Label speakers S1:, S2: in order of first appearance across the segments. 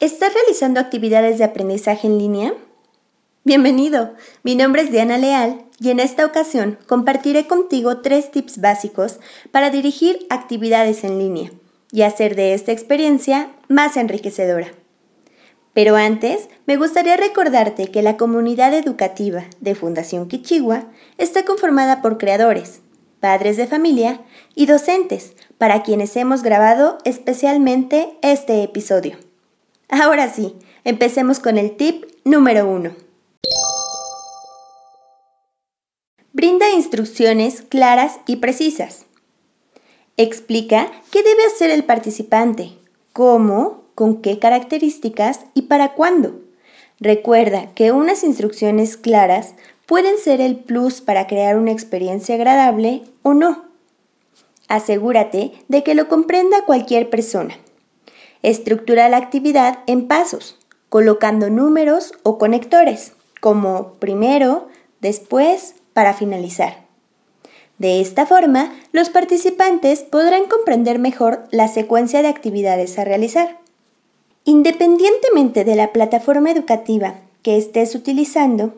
S1: ¿Estás realizando actividades de aprendizaje en línea? Bienvenido, mi nombre es Diana Leal y en esta ocasión compartiré contigo tres tips básicos para dirigir actividades en línea y hacer de esta experiencia más enriquecedora. Pero antes, me gustaría recordarte que la comunidad educativa de Fundación Kichigua está conformada por creadores, padres de familia y docentes, para quienes hemos grabado especialmente este episodio. Ahora sí, empecemos con el tip número uno. Brinda instrucciones claras y precisas. Explica qué debe hacer el participante, cómo, con qué características y para cuándo. Recuerda que unas instrucciones claras pueden ser el plus para crear una experiencia agradable o no. Asegúrate de que lo comprenda cualquier persona. Estructura la actividad en pasos, colocando números o conectores, como primero, después, para finalizar. De esta forma, los participantes podrán comprender mejor la secuencia de actividades a realizar. Independientemente de la plataforma educativa que estés utilizando,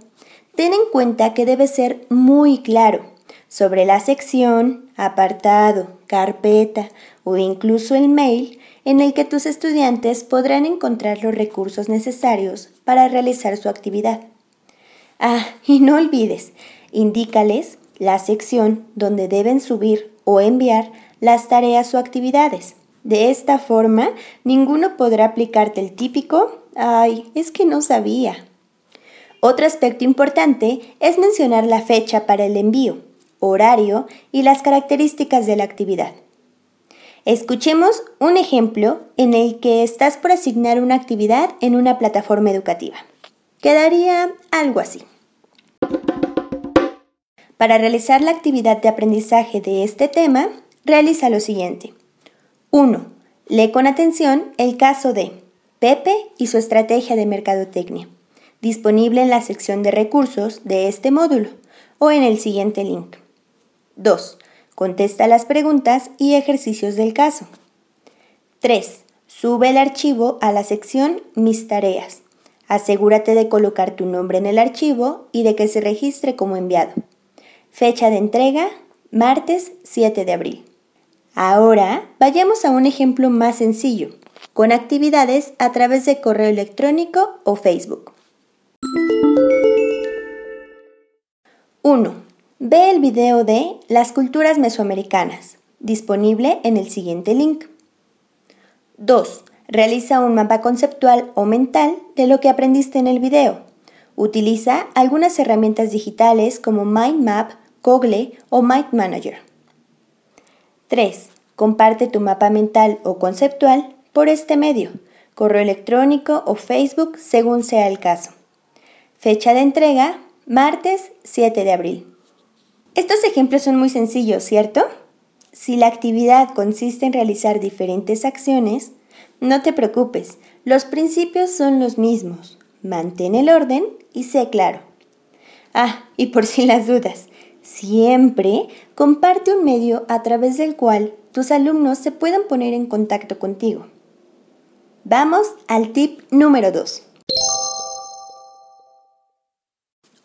S1: ten en cuenta que debe ser muy claro sobre la sección, apartado, carpeta o incluso el mail en el que tus estudiantes podrán encontrar los recursos necesarios para realizar su actividad. Ah, y no olvides, indícales la sección donde deben subir o enviar las tareas o actividades. De esta forma, ninguno podrá aplicarte el típico, ay, es que no sabía. Otro aspecto importante es mencionar la fecha para el envío, horario y las características de la actividad. Escuchemos un ejemplo en el que estás por asignar una actividad en una plataforma educativa. Quedaría algo así. Para realizar la actividad de aprendizaje de este tema, realiza lo siguiente. 1. Lee con atención el caso de Pepe y su estrategia de mercadotecnia, disponible en la sección de recursos de este módulo o en el siguiente link. 2. Contesta las preguntas y ejercicios del caso. 3. Sube el archivo a la sección Mis tareas. Asegúrate de colocar tu nombre en el archivo y de que se registre como enviado. Fecha de entrega, martes 7 de abril. Ahora vayamos a un ejemplo más sencillo, con actividades a través de correo electrónico o Facebook. 1. Ve el video de Las culturas mesoamericanas, disponible en el siguiente link. 2. Realiza un mapa conceptual o mental de lo que aprendiste en el video. Utiliza algunas herramientas digitales como Mind Map, Google o Mind Manager. 3. Comparte tu mapa mental o conceptual por este medio, correo electrónico o Facebook según sea el caso. Fecha de entrega, martes 7 de abril. Estos ejemplos son muy sencillos, ¿cierto? Si la actividad consiste en realizar diferentes acciones, no te preocupes, los principios son los mismos. Mantén el orden y sé claro. Ah, y por si las dudas, siempre comparte un medio a través del cual tus alumnos se puedan poner en contacto contigo. Vamos al tip número 2.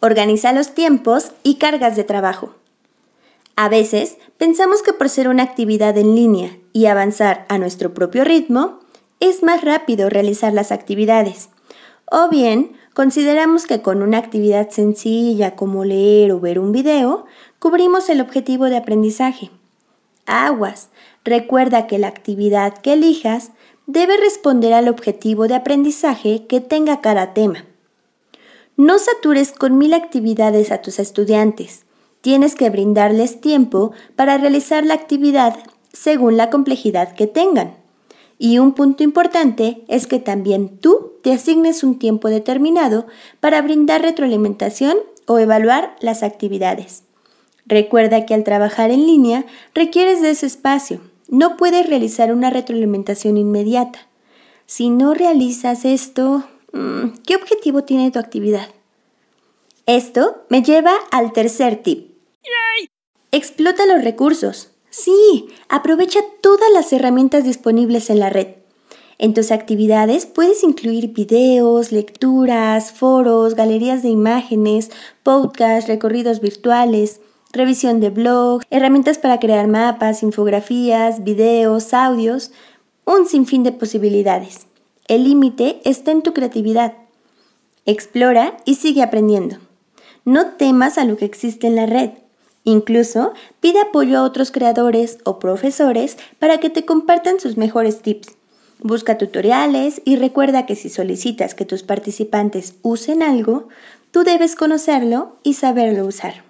S1: Organiza los tiempos y cargas de trabajo. A veces pensamos que por ser una actividad en línea y avanzar a nuestro propio ritmo, es más rápido realizar las actividades. O bien, consideramos que con una actividad sencilla como leer o ver un video, cubrimos el objetivo de aprendizaje. Aguas, recuerda que la actividad que elijas debe responder al objetivo de aprendizaje que tenga cada tema. No satures con mil actividades a tus estudiantes. Tienes que brindarles tiempo para realizar la actividad según la complejidad que tengan. Y un punto importante es que también tú te asignes un tiempo determinado para brindar retroalimentación o evaluar las actividades. Recuerda que al trabajar en línea requieres de ese espacio. No puedes realizar una retroalimentación inmediata. Si no realizas esto, ¿Qué objetivo tiene tu actividad? Esto me lleva al tercer tip. Explota los recursos. Sí, aprovecha todas las herramientas disponibles en la red. En tus actividades puedes incluir videos, lecturas, foros, galerías de imágenes, podcasts, recorridos virtuales, revisión de blogs, herramientas para crear mapas, infografías, videos, audios, un sinfín de posibilidades. El límite está en tu creatividad. Explora y sigue aprendiendo. No temas a lo que existe en la red. Incluso pide apoyo a otros creadores o profesores para que te compartan sus mejores tips. Busca tutoriales y recuerda que si solicitas que tus participantes usen algo, tú debes conocerlo y saberlo usar.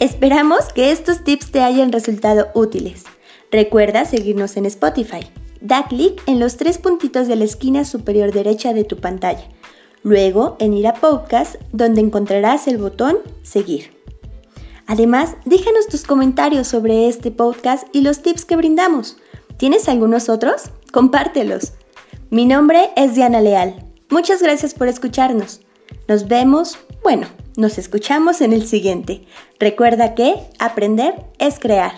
S1: Esperamos que estos tips te hayan resultado útiles. Recuerda seguirnos en Spotify. Da clic en los tres puntitos de la esquina superior derecha de tu pantalla. Luego en ir a podcast donde encontrarás el botón Seguir. Además, déjanos tus comentarios sobre este podcast y los tips que brindamos. ¿Tienes algunos otros? Compártelos. Mi nombre es Diana Leal. Muchas gracias por escucharnos. Nos vemos, bueno, nos escuchamos en el siguiente. Recuerda que aprender es crear.